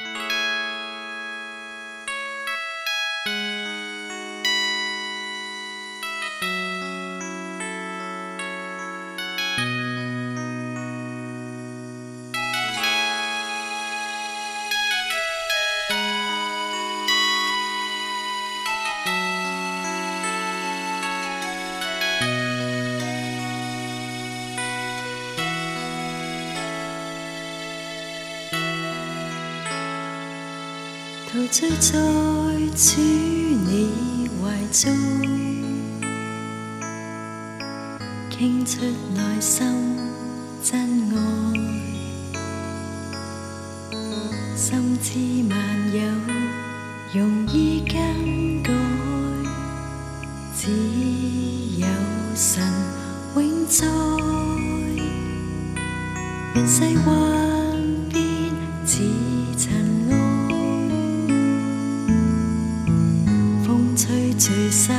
you 陶醉在主你怀中，倾出内心真爱，心知万有容易更改，只有神永在，风吹聚散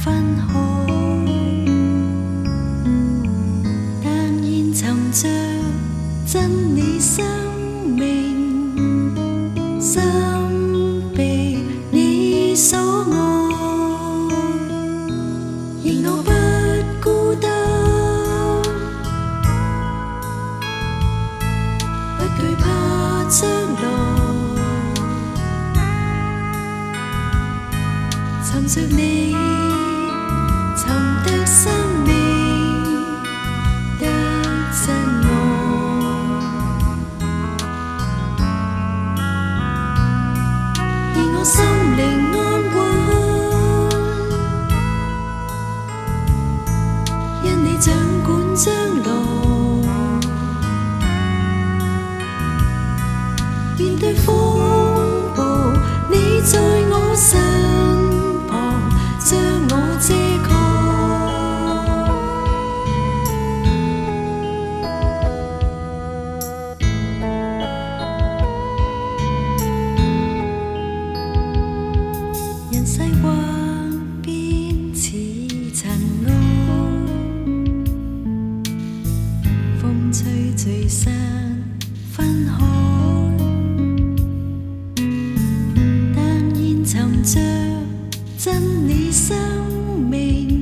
分开，但愿寻着真你生命，心被你所爱，而我寻着你，随散分开。但愿寻着真你生命，